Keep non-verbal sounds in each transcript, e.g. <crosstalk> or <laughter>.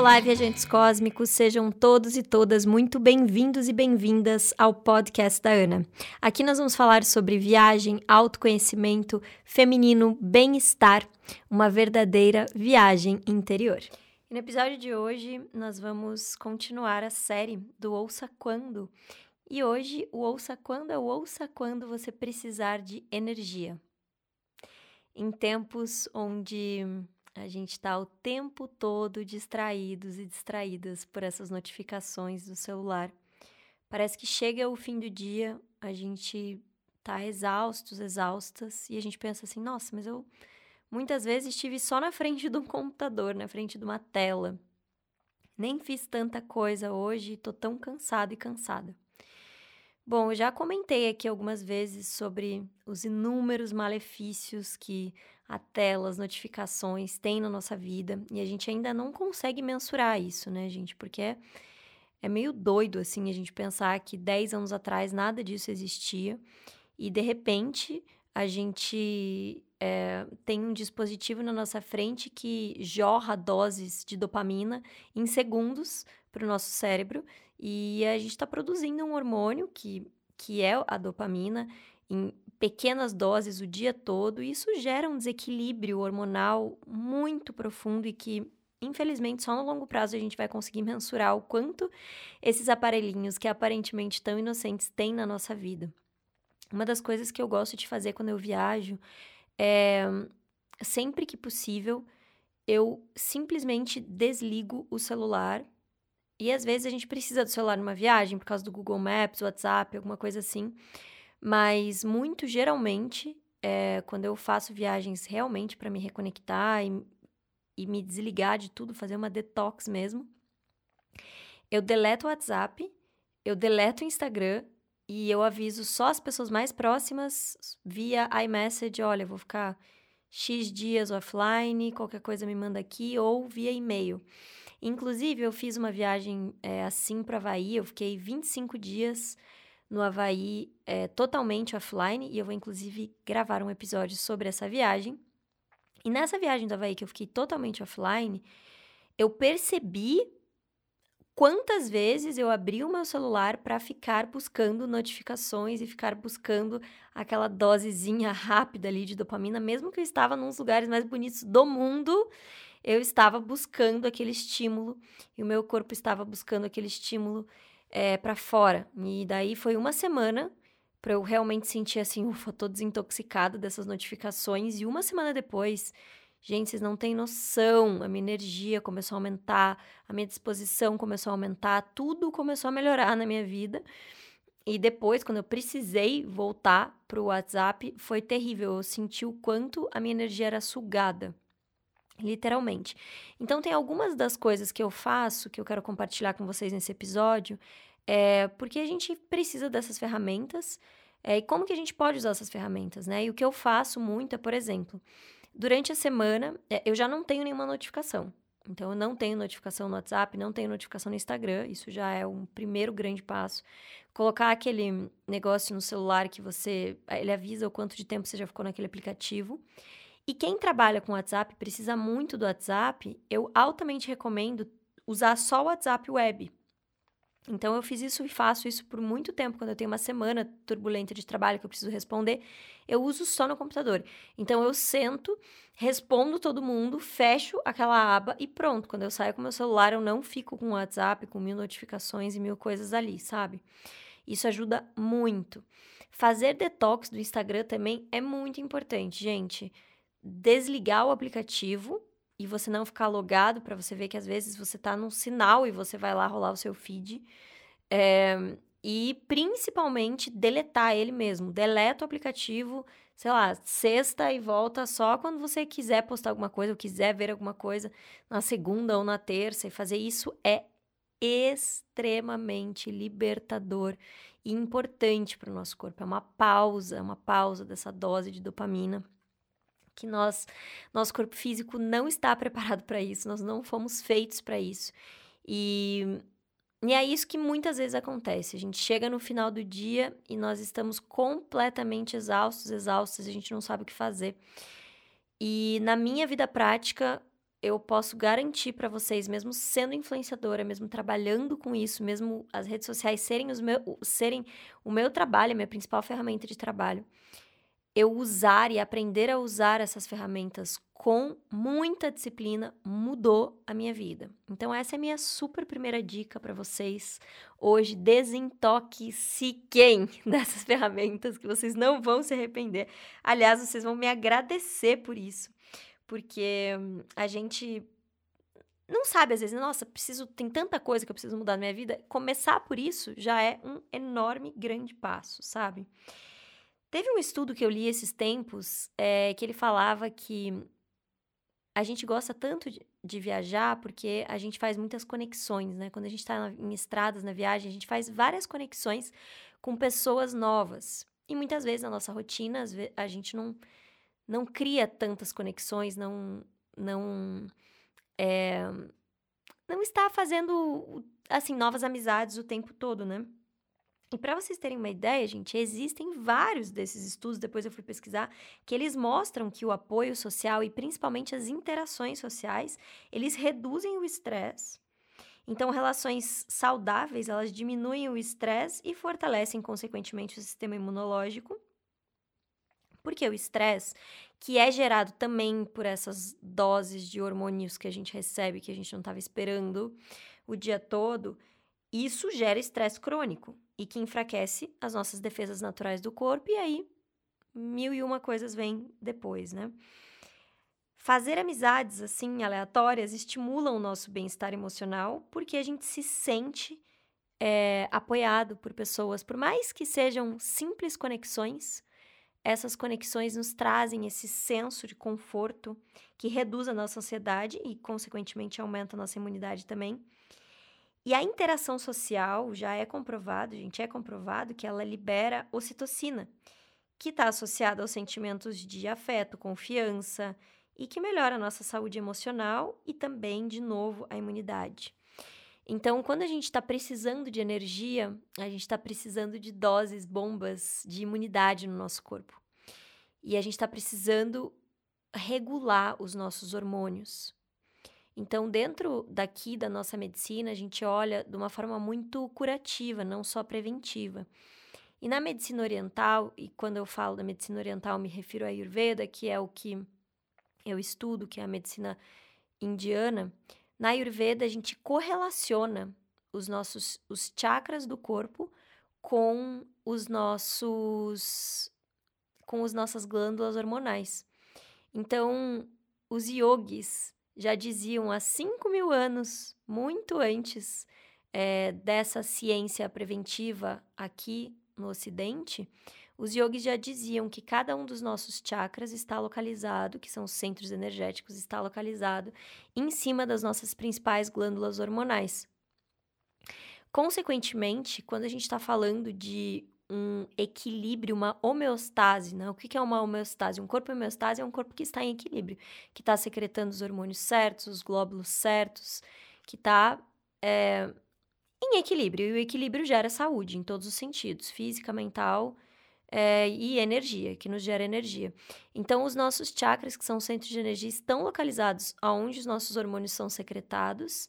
Olá, viajantes cósmicos, sejam todos e todas muito bem-vindos e bem-vindas ao podcast da Ana. Aqui nós vamos falar sobre viagem, autoconhecimento, feminino, bem-estar, uma verdadeira viagem interior. E no episódio de hoje nós vamos continuar a série do Ouça Quando. E hoje o Ouça Quando é o Ouça Quando você precisar de energia. Em tempos onde a gente está o tempo todo distraídos e distraídas por essas notificações do celular. Parece que chega o fim do dia, a gente tá exaustos, exaustas, e a gente pensa assim: nossa, mas eu muitas vezes estive só na frente de um computador, na frente de uma tela. Nem fiz tanta coisa hoje, tô tão cansado e cansada. Bom, eu já comentei aqui algumas vezes sobre os inúmeros malefícios que a tela, as notificações têm na nossa vida e a gente ainda não consegue mensurar isso, né, gente? Porque é, é meio doido, assim, a gente pensar que 10 anos atrás nada disso existia e de repente a gente é, tem um dispositivo na nossa frente que jorra doses de dopamina em segundos para o nosso cérebro e a gente está produzindo um hormônio que, que é a dopamina em pequenas doses o dia todo, e isso gera um desequilíbrio hormonal muito profundo e que, infelizmente, só no longo prazo a gente vai conseguir mensurar o quanto esses aparelhinhos que aparentemente tão inocentes têm na nossa vida. Uma das coisas que eu gosto de fazer quando eu viajo é, sempre que possível, eu simplesmente desligo o celular e às vezes a gente precisa do celular numa viagem, por causa do Google Maps, WhatsApp, alguma coisa assim. Mas muito geralmente, é, quando eu faço viagens realmente para me reconectar e, e me desligar de tudo, fazer uma detox mesmo, eu deleto o WhatsApp, eu deleto o Instagram e eu aviso só as pessoas mais próximas via iMessage, olha, vou ficar X dias offline, qualquer coisa me manda aqui, ou via e-mail. Inclusive, eu fiz uma viagem é, assim para Havaí, eu fiquei 25 dias no Havaí é, totalmente offline, e eu vou inclusive gravar um episódio sobre essa viagem. E nessa viagem do Havaí que eu fiquei totalmente offline, eu percebi quantas vezes eu abri o meu celular para ficar buscando notificações e ficar buscando aquela dosezinha <laughs> rápida ali de dopamina, mesmo que eu estava nos lugares mais bonitos do mundo eu estava buscando aquele estímulo e o meu corpo estava buscando aquele estímulo é, eh, para fora. E daí foi uma semana para eu realmente sentir assim, ufa, tô desintoxicada dessas notificações. E uma semana depois, gente, vocês não têm noção, a minha energia começou a aumentar, a minha disposição começou a aumentar, tudo começou a melhorar na minha vida. E depois, quando eu precisei voltar pro WhatsApp, foi terrível. Eu senti o quanto a minha energia era sugada literalmente. Então, tem algumas das coisas que eu faço que eu quero compartilhar com vocês nesse episódio, é, porque a gente precisa dessas ferramentas é, e como que a gente pode usar essas ferramentas, né? E o que eu faço muito é, por exemplo, durante a semana, é, eu já não tenho nenhuma notificação. Então, eu não tenho notificação no WhatsApp, não tenho notificação no Instagram, isso já é um primeiro grande passo. Colocar aquele negócio no celular que você. Ele avisa o quanto de tempo você já ficou naquele aplicativo. E quem trabalha com WhatsApp precisa muito do WhatsApp, eu altamente recomendo usar só o WhatsApp web. Então eu fiz isso e faço isso por muito tempo, quando eu tenho uma semana turbulenta de trabalho que eu preciso responder, eu uso só no computador. Então eu sento, respondo todo mundo, fecho aquela aba e pronto. Quando eu saio com meu celular, eu não fico com WhatsApp, com mil notificações e mil coisas ali, sabe? Isso ajuda muito. Fazer detox do Instagram também é muito importante, gente desligar o aplicativo e você não ficar logado para você ver que às vezes você está num sinal e você vai lá rolar o seu feed. É, e principalmente deletar ele mesmo. Deleta o aplicativo, sei lá, sexta e volta só quando você quiser postar alguma coisa ou quiser ver alguma coisa na segunda ou na terça. E fazer isso é extremamente libertador e importante para o nosso corpo. É uma pausa, é uma pausa dessa dose de dopamina que nós, nosso corpo físico não está <laughs> preparado para isso, nós não fomos feitos para isso. E e é isso que muitas vezes acontece. A gente chega no final do dia e nós estamos completamente exaustos, exaustos, a gente não sabe o que fazer. E na minha vida prática, eu posso garantir para vocês, mesmo sendo influenciadora, mesmo trabalhando com isso, mesmo as redes sociais serem, meu, serem o meu trabalho, a minha principal ferramenta de trabalho, eu usar e aprender a usar essas ferramentas com muita disciplina mudou a minha vida. Então essa é a minha super primeira dica para vocês hoje, desintoxiquem <laughs> dessas ferramentas que vocês não vão se arrepender. Aliás, vocês vão me agradecer por isso, porque a gente não sabe às vezes, nossa, preciso, tem tanta coisa que eu preciso mudar na minha vida. Começar por isso já é um enorme grande passo, sabe? Teve um estudo que eu li esses tempos é, que ele falava que a gente gosta tanto de, de, viajar porque a gente faz muitas conexões, né? Quando a gente está em estradas, na viagem, a gente faz várias conexões com pessoas novas. E muitas vezes na nossa rotina, a gente não, não cria tantas conexões, não, não, é, não está fazendo, assim, novas amizades o tempo todo, né? E para vocês terem uma ideia, gente, existem vários desses estudos, depois eu fui pesquisar, que eles mostram que o apoio social e principalmente as interações sociais, eles reduzem o estresse. Então, relações saudáveis, elas diminuem o estresse e fortalecem, consequentemente, o sistema imunológico. Porque o estresse, que é gerado também por essas doses de hormônios que a gente recebe, que a gente não estava esperando o dia todo, isso gera estresse crônico e que enfraquece as nossas defesas naturais do corpo, e aí mil e uma coisas vêm depois, né? Fazer amizades assim aleatórias estimulam o nosso bem-estar emocional porque a gente se sente é, apoiado por pessoas, por mais que sejam simples conexões, essas conexões nos trazem esse senso de conforto que reduz a nossa ansiedade e, consequentemente, aumenta a nossa imunidade também. E a interação social já é comprovado, gente, é comprovado que ela libera ocitocina, que está associada aos sentimentos de afeto, confiança e que melhora a nossa saúde emocional e também, de novo, a imunidade. Então, quando a gente está precisando de energia, a gente está precisando de doses, bombas de imunidade no nosso corpo. E a gente está precisando regular os nossos hormônios. Então, dentro daqui da nossa medicina, a gente olha de uma forma muito curativa, não só preventiva. E na medicina oriental, e quando eu falo da medicina oriental, me refiro à Ayurveda, que é o que eu estudo, que é a medicina indiana. Na Ayurveda, a gente correlaciona os nossos os chakras do corpo com os nossos com as nossas glândulas hormonais. Então, os yogis já diziam há 5 mil anos, muito antes é, dessa ciência preventiva aqui no Ocidente, os yogis já diziam que cada um dos nossos chakras está localizado, que são os centros energéticos, está localizado em cima das nossas principais glândulas hormonais. Consequentemente, quando a gente está falando de um equilíbrio, uma homeostase. Né? O que é uma homeostase? Um corpo homeostase é um corpo que está em equilíbrio, que está secretando os hormônios certos, os glóbulos certos, que está é, em equilíbrio. E o equilíbrio gera saúde em todos os sentidos, física, mental é, e energia, que nos gera energia. Então, os nossos chakras, que são centros de energia, estão localizados aonde os nossos hormônios são secretados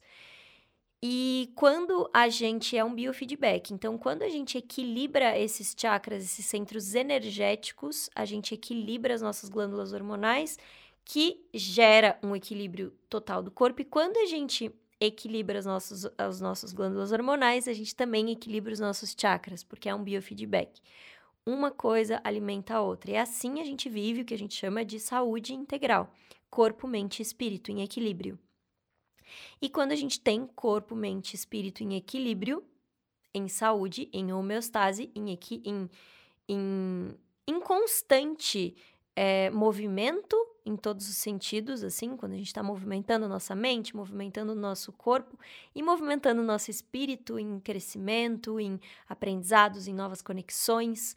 e quando a gente é um biofeedback, então quando a gente equilibra esses chakras, esses centros energéticos, a gente equilibra as nossas glândulas hormonais, que gera um equilíbrio total do corpo. E quando a gente equilibra as nossas, as nossas glândulas hormonais, a gente também equilibra os nossos chakras, porque é um biofeedback. Uma coisa alimenta a outra. E assim a gente vive o que a gente chama de saúde integral: corpo, mente e espírito em equilíbrio. E quando a gente tem corpo, mente e espírito em equilíbrio, em saúde, em homeostase, em, equi em, em, em constante é, movimento em todos os sentidos, assim, quando a gente está movimentando nossa mente, movimentando o nosso corpo e movimentando nosso espírito em crescimento, em aprendizados, em novas conexões,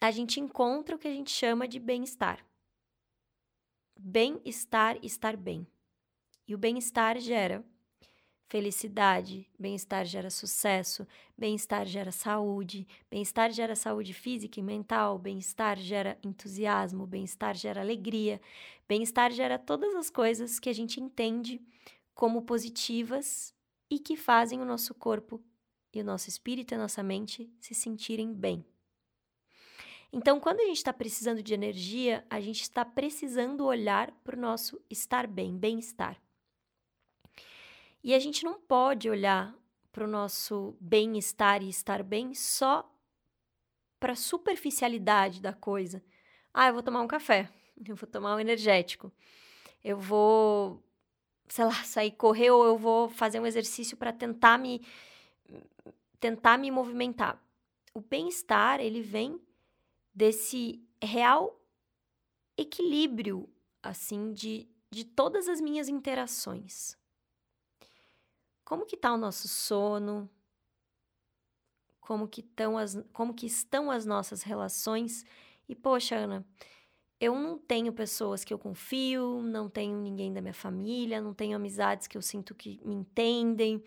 a gente encontra o que a gente chama de bem-estar. Bem-estar, estar bem. E o bem-estar gera felicidade, bem-estar gera sucesso, bem-estar gera saúde, bem-estar gera saúde física e mental, bem-estar gera entusiasmo, bem-estar gera alegria, bem-estar gera todas as coisas que a gente entende como positivas e que fazem o nosso corpo e o nosso espírito e a nossa mente se sentirem bem. Então, quando a gente está precisando de energia, a gente está precisando olhar para o nosso estar bem, bem-estar. E a gente não pode olhar para o nosso bem-estar e estar bem só para a superficialidade da coisa. Ah, eu vou tomar um café, <laughs> eu vou tomar um energético, eu vou, sei lá, <laughs> sair correr ou eu vou fazer um exercício para tentar me tentar me movimentar. O bem-estar, ele vem desse real equilíbrio assim de de todas as minhas interações. Como que está o nosso sono? Como que, estão as, como que estão as nossas relações? E, poxa, Ana, eu não tenho pessoas que eu confio, não tenho ninguém da minha família, não tenho amizades que eu sinto que me entendem,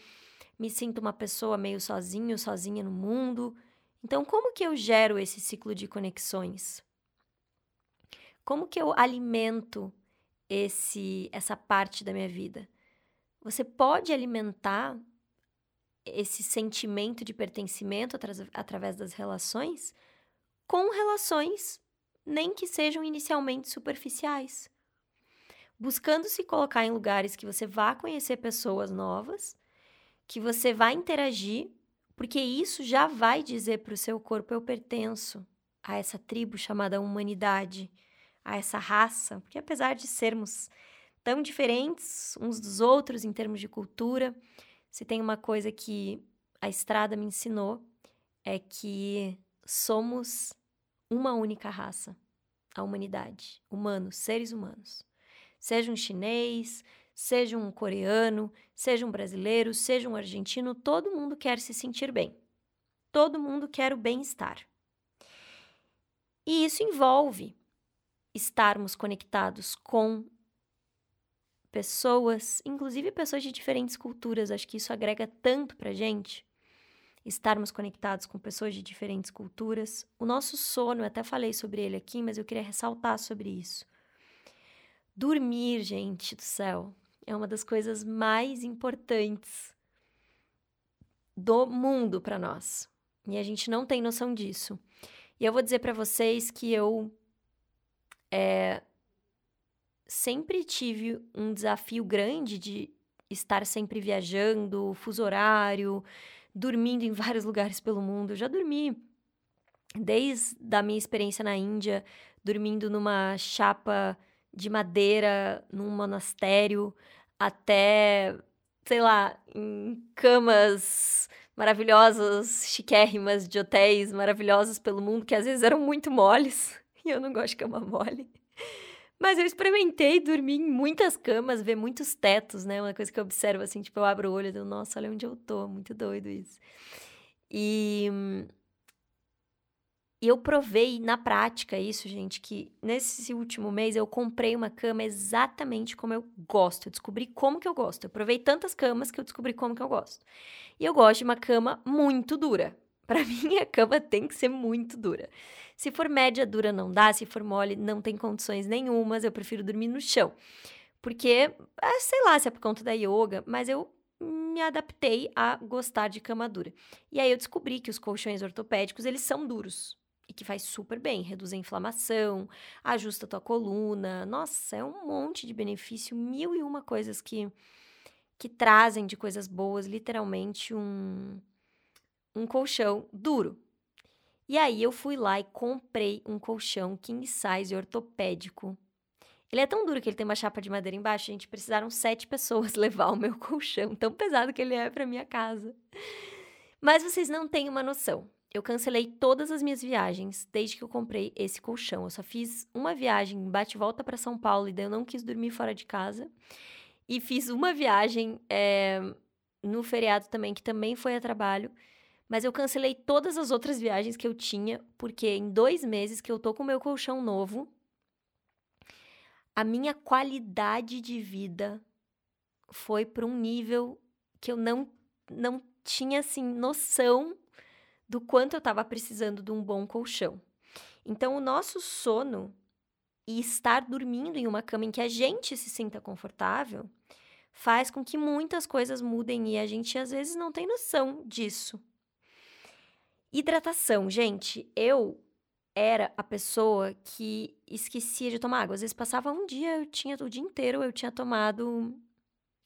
me sinto uma pessoa meio sozinho, sozinha no mundo. Então, como que eu gero esse ciclo de conexões? Como que eu alimento esse essa parte da minha vida? Você pode alimentar esse sentimento de pertencimento através das relações com relações nem que sejam inicialmente superficiais. Buscando se colocar em lugares que você vá conhecer pessoas novas, que você vai interagir, porque isso já vai dizer para o seu corpo: eu pertenço a essa tribo chamada humanidade, a essa raça, porque apesar de sermos tão diferentes uns dos outros em termos de cultura. Se tem uma coisa que a estrada me ensinou é que somos uma única raça, a humanidade, humanos, seres humanos. Seja um chinês, seja um coreano, seja um brasileiro, seja um argentino, todo mundo quer se sentir bem. Todo mundo quer o bem-estar. E isso envolve estarmos conectados com pessoas, inclusive pessoas de diferentes culturas. Acho que isso agrega tanto pra gente. Estarmos conectados com pessoas de diferentes culturas. O nosso sono, eu até falei sobre ele aqui, mas eu queria ressaltar sobre isso. Dormir, gente do céu, é uma das coisas mais importantes do mundo para nós. E a gente não tem noção disso. E eu vou dizer para vocês que eu é, sempre tive um desafio grande de estar sempre viajando, fuso horário, dormindo em <laughs> vários lugares pelo mundo. Eu já dormi desde a minha experiência na Índia, dormindo numa chapa de madeira num monastério, até, sei lá, em camas maravilhosas, chiquérrimas de hotéis maravilhosos pelo mundo, que às vezes eram muito moles, <laughs> e eu não gosto de cama mole. Mas eu experimentei dormir em muitas camas, ver muitos tetos, né? Uma coisa que eu observo assim, tipo, eu abro o olho e digo, nossa, olha onde eu tô, muito doido isso. E, eu provei na prática isso, gente, que nesse último mês eu comprei uma cama exatamente como eu gosto. Eu descobri como que eu gosto. Eu provei tantas camas que eu descobri como que eu gosto. E eu gosto de uma cama muito dura. Para <laughs> mim, a cama tem que ser muito dura. Se for média dura, não dá. Se for mole, não tem condições nenhumas. Eu prefiro dormir no chão. Porque, é, sei lá se é por conta da yoga, mas eu me adaptei a gostar de cama dura. E aí eu descobri que os colchões ortopédicos, eles são duros. E que faz super bem, reduz a inflamação, ajusta a tua coluna. Nossa, é um monte de benefício, mil e uma coisas que, que trazem de coisas boas, literalmente um, um colchão duro. E aí eu fui lá e comprei um colchão king size ortopédico. Ele é tão duro que ele tem uma chapa de madeira embaixo, gente, precisaram sete pessoas <laughs> levar o meu colchão, tão pesado que ele é para minha casa. Mas vocês não têm uma noção. Eu cancelei todas as minhas viagens desde que eu comprei esse colchão. Eu só fiz uma viagem bate-volta para São Paulo e daí eu não quis dormir fora de casa. E fiz uma viagem é, no feriado também, que também foi a trabalho. Mas eu cancelei todas as outras viagens que eu tinha, porque em dois meses que eu tô com o meu colchão novo, a minha qualidade de vida foi para um nível que eu não, não tinha, assim, noção do quanto eu estava precisando de um bom colchão. Então, o nosso sono e estar dormindo em uma cama em que a gente se sinta confortável faz com que muitas coisas mudem e a gente às vezes não tem noção disso. Hidratação, gente, eu era a pessoa que esquecia de tomar água. Às vezes passava um dia, eu tinha o dia inteiro eu tinha tomado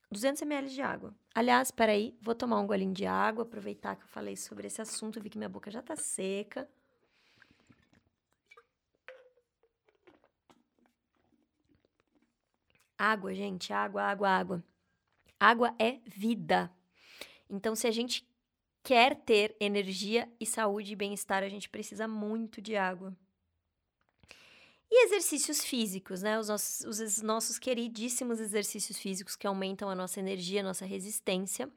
200 ml de água. Aliás, peraí, vou tomar um golinho de água, aproveitar que eu falei sobre esse assunto, vi que minha boca já tá seca. Água, gente, água, água, água. Água é vida. Então, se a gente quer ter energia e saúde e bem-estar, a gente precisa muito de água. E exercícios físicos, né? Os nossos, os nossos queridíssimos exercícios físicos que aumentam a nossa energia, a nossa resistência.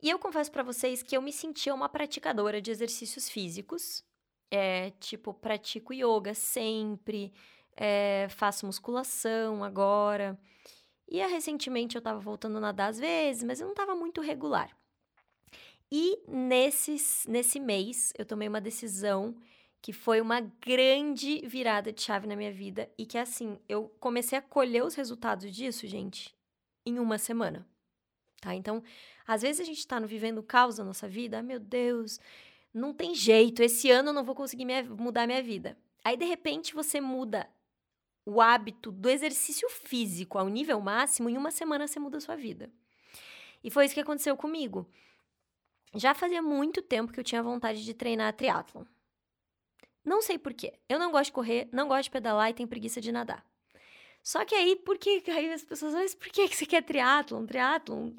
E eu confesso para vocês que eu me sentia uma praticadora de exercícios físicos. É, tipo, pratico yoga sempre, é, faço musculação agora. E recentemente eu estava voltando a nadar às vezes, mas eu não estava muito regular. E nesses, nesse mês eu tomei uma decisão que foi uma grande virada de chave na minha vida e que assim, eu comecei a colher os resultados disso, gente, em uma semana. Tá? Então, às vezes a gente está vivendo caos na nossa vida, ah, meu Deus, não tem jeito, esse ano eu não vou conseguir minha, mudar minha vida. Aí, de repente, você muda o hábito do exercício físico ao nível máximo, em uma semana você muda a sua vida. E foi isso que aconteceu comigo. Já fazia muito tempo que eu tinha vontade de treinar triatlon. Não sei porquê. Eu não gosto de correr, não gosto de pedalar e tenho preguiça de nadar. Só que aí, por que aí as pessoas, mas por que você quer triatlon, triatlon?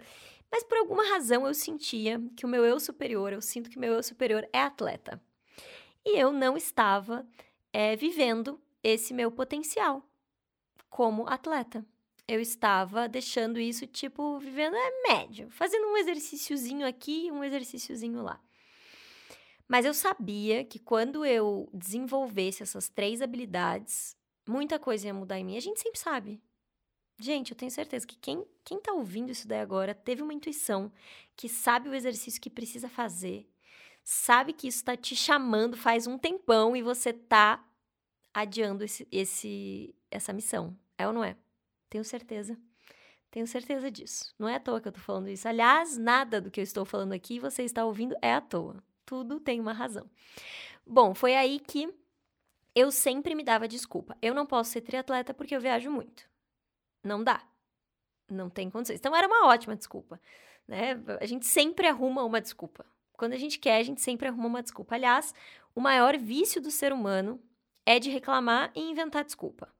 Mas por alguma razão eu sentia que o meu eu superior, eu sinto que meu eu superior é atleta. E eu não estava é, vivendo esse meu potencial como atleta. Eu estava deixando isso, tipo, vivendo é médio, fazendo um exercíciozinho aqui, um exercíciozinho lá. Mas eu sabia que quando eu desenvolvesse essas três habilidades, muita coisa ia mudar em mim. A gente sempre sabe. Gente, eu tenho certeza que quem, quem tá ouvindo isso daí agora teve uma intuição, que sabe o exercício que precisa fazer, sabe que isso tá te chamando faz um tempão e você tá adiando esse, esse, essa missão. É ou não é? Tenho certeza. Tenho certeza disso. Não é à toa que eu tô falando isso. Aliás, nada do que eu estou falando aqui você está ouvindo é à toa tudo tem uma razão. Bom, foi aí que eu sempre me dava desculpa. Eu não posso ser triatleta porque eu viajo muito. Não dá. Não tem condições. Então era uma ótima desculpa, né? A gente sempre arruma uma desculpa. Quando a gente quer, a gente sempre arruma uma desculpa. Aliás, o maior vício do ser humano é de reclamar e inventar desculpa.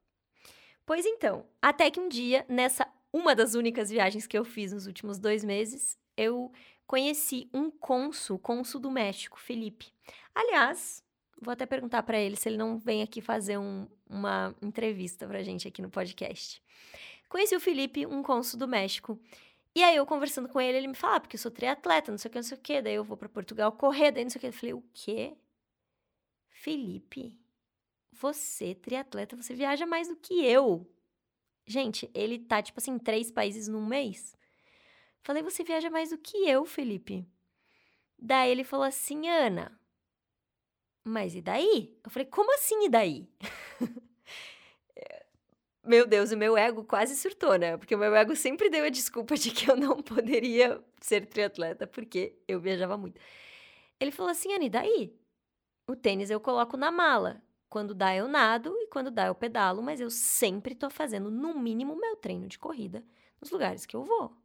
Pois então, até que um dia, nessa uma das únicas viagens que eu fiz nos últimos dois meses, eu conheci um cônsul, cônsul do México, Felipe. Aliás, vou até perguntar para ele se ele não vem aqui fazer um, uma entrevista pra gente aqui no podcast. Conheci o Felipe, um cônsul do México. E aí eu conversando com ele, ele me fala, ah, porque eu sou triatleta, não sei o que, não sei o que, daí eu vou para Portugal correr, daí não sei o que. Eu falei, o quê? Felipe, você, triatleta, você viaja mais do que eu. Gente, ele tá, tipo assim, três países num mês. Falei, você viaja mais do que eu, Felipe. Daí ele falou assim, Ana, mas e daí? Eu falei, como assim e daí? <laughs> meu Deus, o meu ego quase surtou, né? Porque o meu ego sempre deu a desculpa de que eu não poderia ser triatleta porque eu viajava muito. Ele falou assim, Ana, e daí? O tênis eu coloco na mala. Quando dá, eu nado e quando dá, eu pedalo, mas eu sempre tô fazendo, no mínimo, meu treino de corrida nos lugares que eu vou.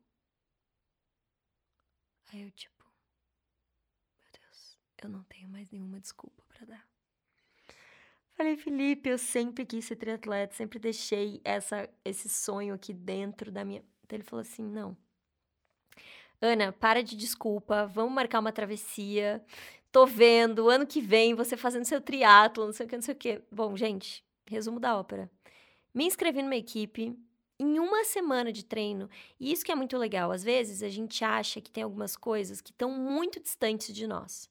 Aí eu, tipo, meu Deus, eu não tenho mais nenhuma desculpa para dar. Falei, Felipe, eu sempre quis ser triatleta, sempre deixei essa, esse sonho aqui dentro da minha. Então ele falou assim: não. Ana, para de desculpa, vamos marcar uma travessia. Tô vendo, ano que vem você fazendo seu triatlo, não sei o que, não sei o que. Bom, gente, resumo da ópera. Me inscrevi numa equipe, em uma semana de treino. E isso que é muito legal. Às vezes a gente acha que tem algumas coisas que estão muito distantes de nós.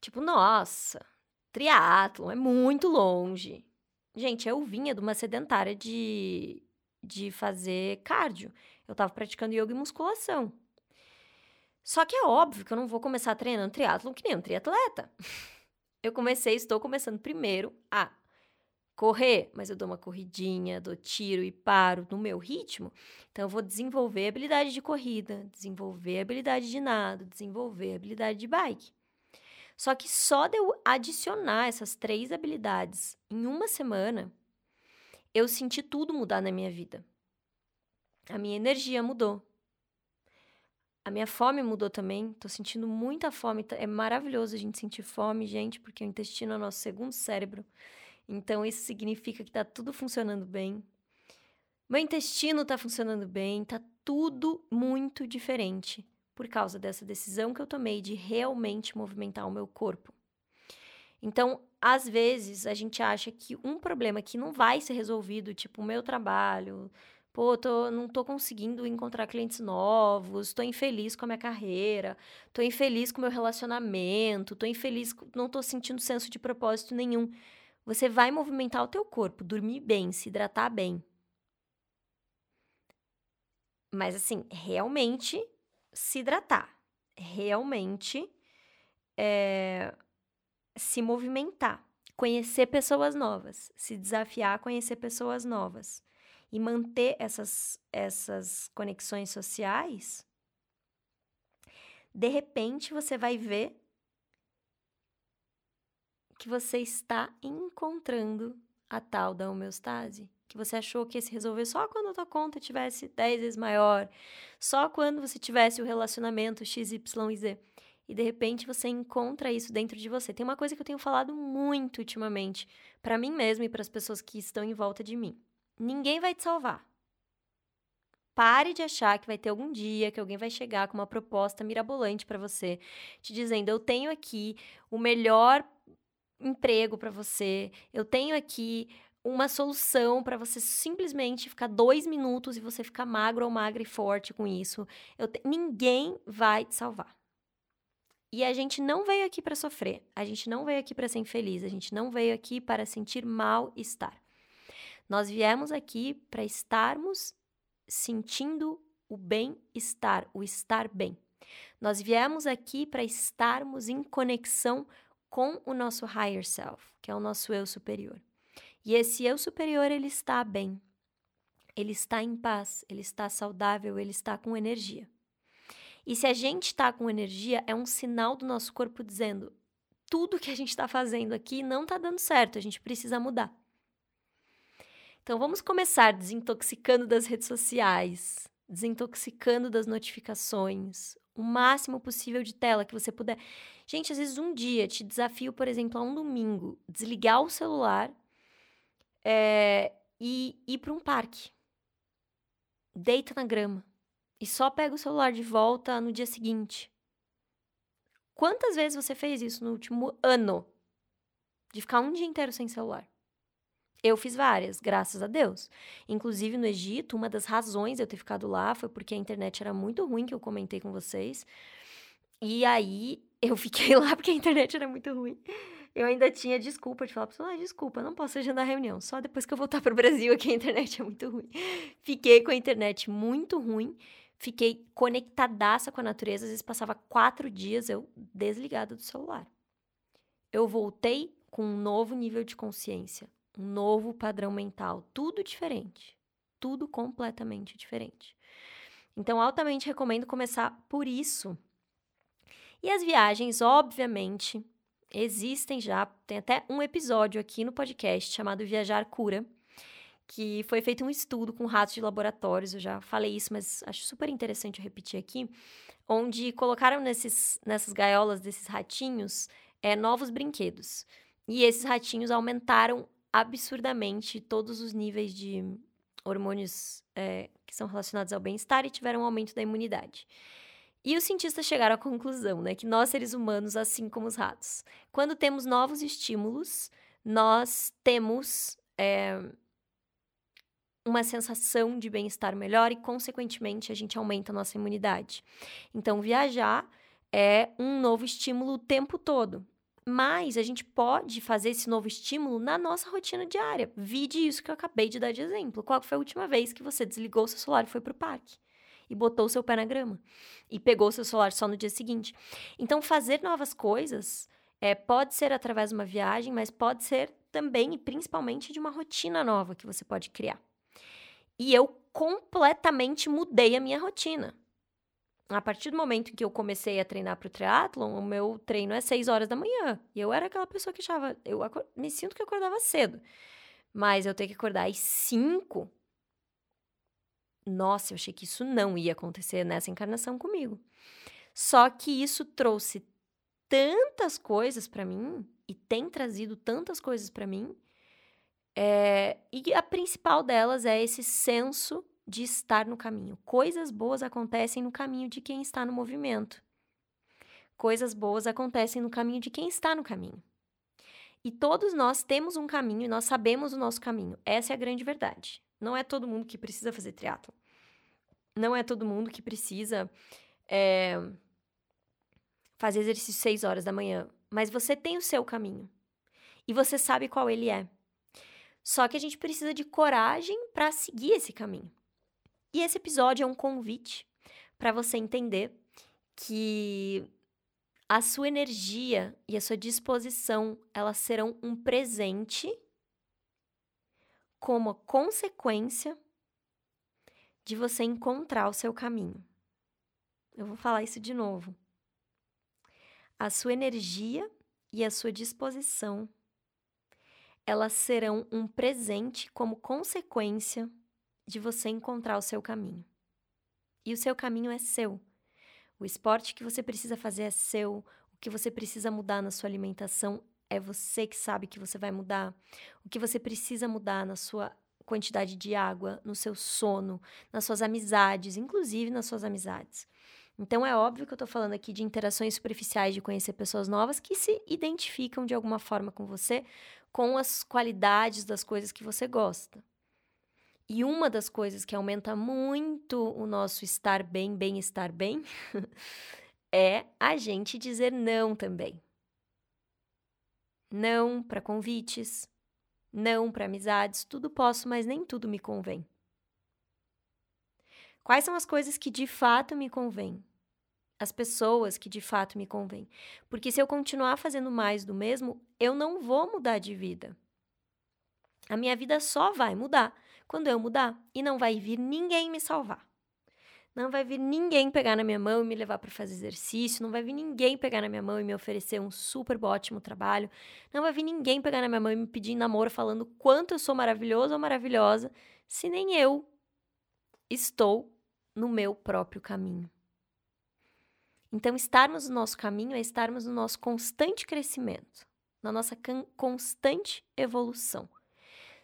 Tipo, nossa, triatlon é muito longe. Gente, eu vinha de uma sedentária de, de fazer cardio. Eu tava praticando yoga e musculação. Só que é óbvio que eu não vou começar treinando triatlon que nem um triatleta. <laughs> Eu comecei, estou começando primeiro a correr, mas eu dou uma corridinha, dou tiro e paro no meu ritmo. Então eu vou desenvolver habilidade de corrida, desenvolver habilidade de nado, desenvolver habilidade de bike. Só que só de eu adicionar essas três habilidades em uma semana, eu senti tudo mudar na minha vida. A minha energia mudou. A minha fome mudou também. Tô sentindo muita fome. Tá, é maravilhoso a gente sentir fome, gente, porque o intestino é o nosso segundo cérebro. Então, isso significa que tá tudo funcionando bem. Meu intestino tá funcionando bem, tá tudo muito diferente por causa dessa decisão que eu tomei de realmente movimentar o meu corpo. Então, às vezes, a gente acha que um problema que não vai ser resolvido, tipo o meu trabalho, pô, tô, não tô conseguindo encontrar clientes novos, tô infeliz com a minha carreira, tô infeliz com o meu relacionamento, tô infeliz, não tô sentindo senso de propósito nenhum. Você vai movimentar o teu corpo, dormir bem, se hidratar bem. Mas assim, realmente se hidratar, realmente é, se movimentar, conhecer pessoas novas, se desafiar a conhecer pessoas novas e manter essas, essas conexões sociais, de repente você vai ver que você está encontrando a tal da homeostase que você achou que ia se resolver só quando a tua conta tivesse 10 vezes maior, só quando você tivesse o relacionamento XYZ. E de repente você encontra isso dentro de você. Tem uma coisa que eu tenho falado muito ultimamente para mim mesma e para as pessoas que estão em volta de mim. Ninguém vai te salvar. Pare de achar que vai ter algum dia que alguém vai chegar com uma proposta mirabolante para você, te dizendo: "Eu tenho aqui o melhor emprego para você, eu tenho aqui uma solução para você simplesmente ficar dois minutos e você ficar magro ou magra e forte com isso. Te... Ninguém vai te salvar. E a gente não veio aqui para sofrer, a gente não veio aqui para ser infeliz, a gente não veio aqui para sentir mal-estar. Nós viemos aqui para estarmos sentindo o bem-estar, o estar bem. Nós viemos aqui para estarmos em conexão com o nosso higher self, que é o nosso eu superior. E esse eu superior, ele está bem. Ele está em paz, ele está saudável, ele está com energia. E se a gente está com energia, é um sinal do nosso corpo dizendo: tudo que a gente está fazendo aqui não está dando certo, a gente precisa mudar. Então vamos começar desintoxicando das redes sociais, desintoxicando das notificações, o máximo possível de tela que você puder. Gente, às vezes um dia te desafio, por exemplo, a um domingo, desligar o celular é, e ir para um parque. Deita na grama e só pega o celular de volta no dia seguinte. Quantas vezes você fez isso no último ano? De ficar um dia inteiro sem celular? Eu fiz várias, graças a Deus. Inclusive no Egito, uma das razões de eu ter ficado lá foi porque a internet era muito ruim, que eu comentei com vocês. E aí eu <laughs> fiquei lá porque a internet era muito ruim eu ainda tinha desculpa de falar pra pessoa, ah, desculpa, não posso agendar reunião. Só depois que eu voltar para o Brasil <laughs> aqui a internet é muito ruim. Fiquei com a internet muito ruim, fiquei conectadaça com a natureza, às vezes passava quatro dias eu desligada do celular. Eu voltei com um novo nível de consciência, um novo padrão mental, tudo diferente, tudo completamente diferente. Então, altamente recomendo começar por isso. E as viagens, obviamente, existem já, tem até um episódio aqui no podcast chamado Viajar Cura, que foi feito um estudo com ratos de laboratórios, eu já falei isso, mas acho super interessante eu repetir aqui, onde colocaram nesses, nessas gaiolas desses ratinhos é, novos brinquedos. E esses ratinhos aumentaram absurdamente todos os níveis de hormônios é, que são relacionados ao bem-estar e tiveram um aumento da imunidade. E os cientistas chegaram à conclusão, né, que nós seres humanos, assim como os ratos, quando temos novos estímulos, nós temos é, uma sensação de bem-estar melhor e, consequentemente, a gente aumenta a nossa imunidade. Então, viajar é um novo estímulo o tempo todo. Mas a gente pode fazer esse novo estímulo na nossa rotina diária. Vide isso que eu acabei de dar de exemplo. Qual foi a última vez que você desligou o seu celular e foi para o parque? e botou o seu pé na grama e pegou o seu celular só no dia seguinte. Então, fazer novas coisas é, pode ser através de uma viagem, mas pode ser também e principalmente de uma rotina nova que você pode criar. E eu completamente mudei a minha rotina. A partir do momento que eu comecei a treinar para o triatlon, o meu treino é 6 horas da manhã. E eu era aquela pessoa que achava. Eu me sinto que acordava cedo. Mas eu tenho que acordar às 5 nossa, eu achei que isso não ia acontecer nessa encarnação comigo. Só que isso trouxe tantas coisas para mim e tem trazido tantas coisas para mim. É, e a principal delas é esse senso de estar no caminho. Coisas boas acontecem no caminho de quem está no movimento. Coisas boas acontecem no caminho de quem está no caminho. E todos nós temos um caminho e nós sabemos o nosso caminho. Essa é a grande verdade. Não é todo mundo que precisa fazer triatlo. Não é todo mundo que precisa é, fazer exercício seis horas da manhã. Mas você tem o seu caminho. E você sabe qual ele é. Só que a gente precisa de coragem para seguir esse caminho. E esse episódio é um convite para você entender que a sua energia e a sua disposição, elas serão um presente como consequência de você encontrar o seu caminho. Eu vou falar isso de novo. A sua energia e a sua disposição, elas serão um presente como consequência de você encontrar o seu caminho. E o seu caminho é seu. O esporte que você precisa fazer é seu. O que você precisa mudar na sua alimentação é você que sabe que você vai mudar. O que você precisa mudar na sua quantidade de água, no seu sono, nas suas amizades, inclusive nas suas amizades. Então é óbvio que eu estou falando aqui de interações superficiais, de conhecer pessoas novas que se identificam de alguma forma com você, com as qualidades das coisas que você gosta. E uma das coisas que aumenta muito o nosso estar bem, bem estar bem, <laughs> é a gente dizer não também. Não para convites, não para amizades, tudo posso, mas nem tudo me convém. Quais são as coisas que de fato me convêm? As pessoas que de fato me convêm. Porque se eu continuar fazendo mais do mesmo, eu não vou mudar de vida. A minha vida só vai mudar quando eu mudar e não vai vir ninguém me salvar. Não vai vir ninguém pegar na minha mão e me levar para fazer exercício, não vai vir ninguém pegar na minha mão e me oferecer um super ótimo trabalho, não vai vir ninguém pegar na minha mão e me pedir namoro falando quanto eu sou maravilhoso ou maravilhosa, se nem eu estou no meu próprio caminho. Então, estarmos no nosso caminho é estarmos no nosso constante crescimento, na nossa constante evolução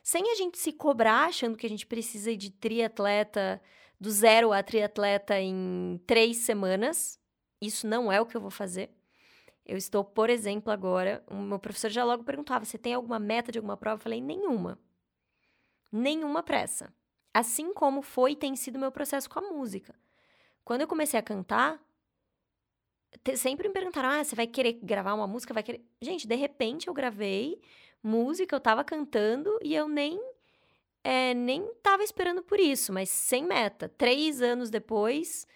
sem a gente se cobrar achando que a gente precisa de triatleta do zero a triatleta em três semanas. Isso não é o que eu vou fazer. Eu estou, por exemplo, agora, o meu professor já logo perguntava: você tem alguma meta de alguma prova? Eu falei: nenhuma. Nenhuma pressa. Assim como foi e tem sido meu processo com a música. Quando eu comecei a cantar, sempre me perguntaram: ah, você vai querer gravar uma música? Vai querer. Gente, de repente eu gravei música, eu tava cantando e eu nem é, nem tava esperando por isso, mas sem meta. Três anos depois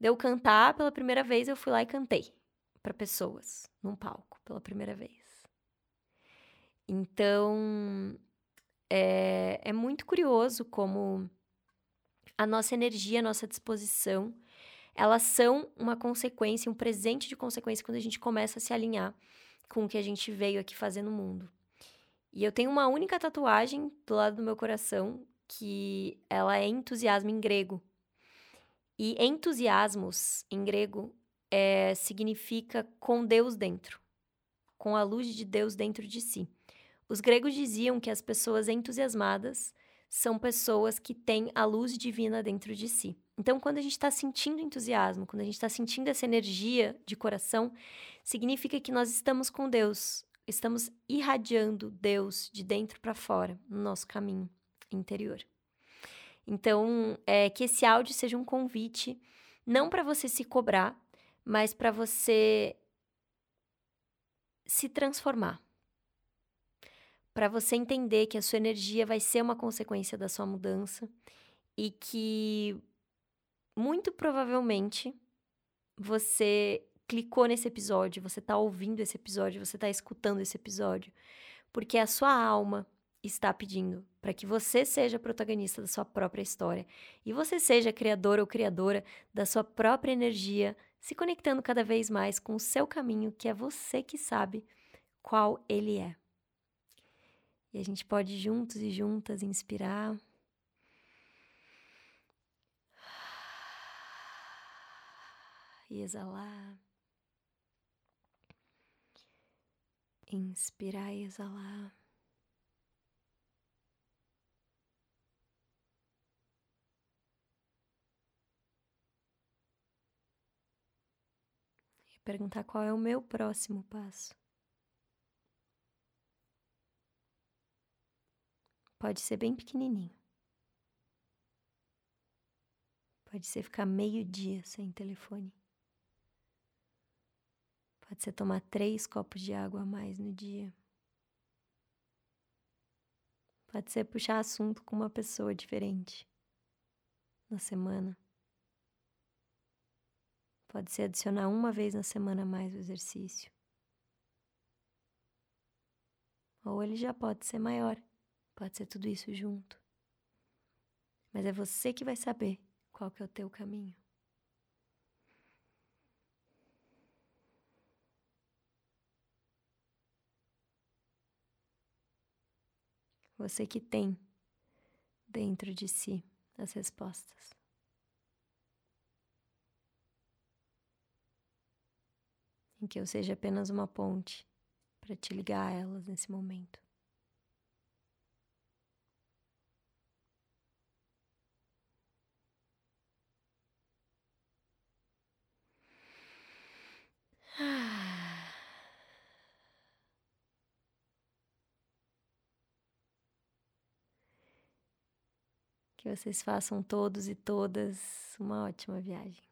de eu cantar pela primeira vez, eu fui lá e cantei para pessoas num palco pela primeira vez. Então é, é muito curioso como a nossa energia, a nossa disposição, elas são uma consequência, um presente de consequência quando a gente começa a se alinhar com o que a gente veio aqui fazer no mundo. E eu tenho uma única tatuagem do lado do meu coração que ela é entusiasmo em grego. E entusiasmos em grego é, significa com Deus dentro, com a luz de Deus dentro de si. Os gregos diziam que as pessoas entusiasmadas são pessoas que têm a luz divina dentro de si. Então, quando a gente está sentindo entusiasmo, quando a gente está sentindo essa energia de coração, significa que nós estamos com Deus, estamos irradiando Deus de dentro para fora no nosso caminho interior. Então, é, que esse áudio seja um convite, não para você se cobrar, mas para você se transformar. Para você entender que a sua energia vai ser uma consequência da sua mudança e que muito provavelmente você clicou nesse episódio, você está ouvindo esse episódio, você está escutando esse episódio, porque a sua alma está pedindo para que você seja protagonista da sua própria história e você seja criador ou criadora da sua própria energia, se conectando cada vez mais com o seu caminho, que é você que sabe qual ele é. E a gente pode juntos e juntas inspirar. E exalar. Inspirar e exalar. E perguntar qual é o meu próximo passo. Pode ser bem pequenininho. Pode ser ficar meio dia sem telefone. Pode ser tomar três copos de água a mais no dia. Pode ser puxar assunto com uma pessoa diferente na semana. Pode ser adicionar uma vez na semana mais o exercício. Ou ele já pode ser maior, pode ser tudo isso junto. Mas é você que vai saber qual que é o teu caminho. Você que tem dentro de si as respostas. Em que eu seja apenas uma ponte para te ligar a elas nesse momento. Que vocês façam todos e todas uma ótima viagem.